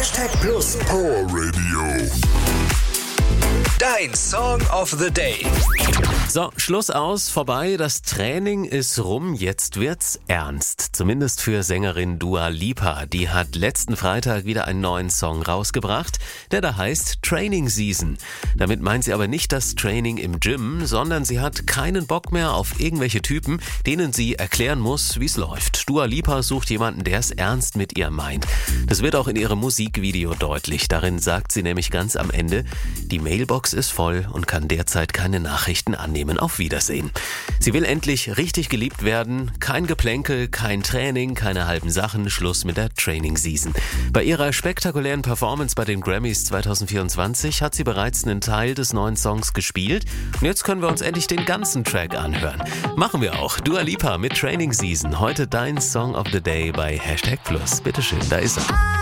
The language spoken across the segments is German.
Hashtag Plus Power Radio. Dein Song of the Day. So, Schluss aus, vorbei. Das Training ist rum. Jetzt wird's ernst. Zumindest für Sängerin Dua Lipa. Die hat letzten Freitag wieder einen neuen Song rausgebracht, der da heißt Training Season. Damit meint sie aber nicht das Training im Gym, sondern sie hat keinen Bock mehr auf irgendwelche Typen, denen sie erklären muss, wie's läuft. Dua Lipa sucht jemanden, der es ernst mit ihr meint. Das wird auch in ihrem Musikvideo deutlich. Darin sagt sie nämlich ganz am Ende, die Mailbox ist voll und kann derzeit keine Nachrichten annehmen. Auf Wiedersehen. Sie will endlich richtig geliebt werden. Kein Geplänkel, kein Training, keine halben Sachen. Schluss mit der Training Season. Bei ihrer spektakulären Performance bei den Grammys 2024 hat sie bereits einen Teil des neuen Songs gespielt. Und jetzt können wir uns endlich den ganzen Track anhören. Machen wir auch. Dua Lipa mit Training Season. Heute dein Song of the Day bei Hashtag Plus. Bitteschön, da ist er.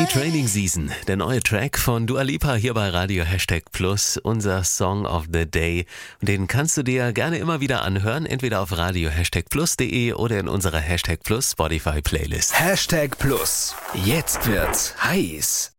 Die Training Season, der neue Track von Dua Lipa hier bei Radio Hashtag Plus, unser Song of the Day. Den kannst du dir gerne immer wieder anhören, entweder auf radio Hashtag Plus.de oder in unserer Hashtag Plus Spotify Playlist. Hashtag Plus. Jetzt wird's heiß.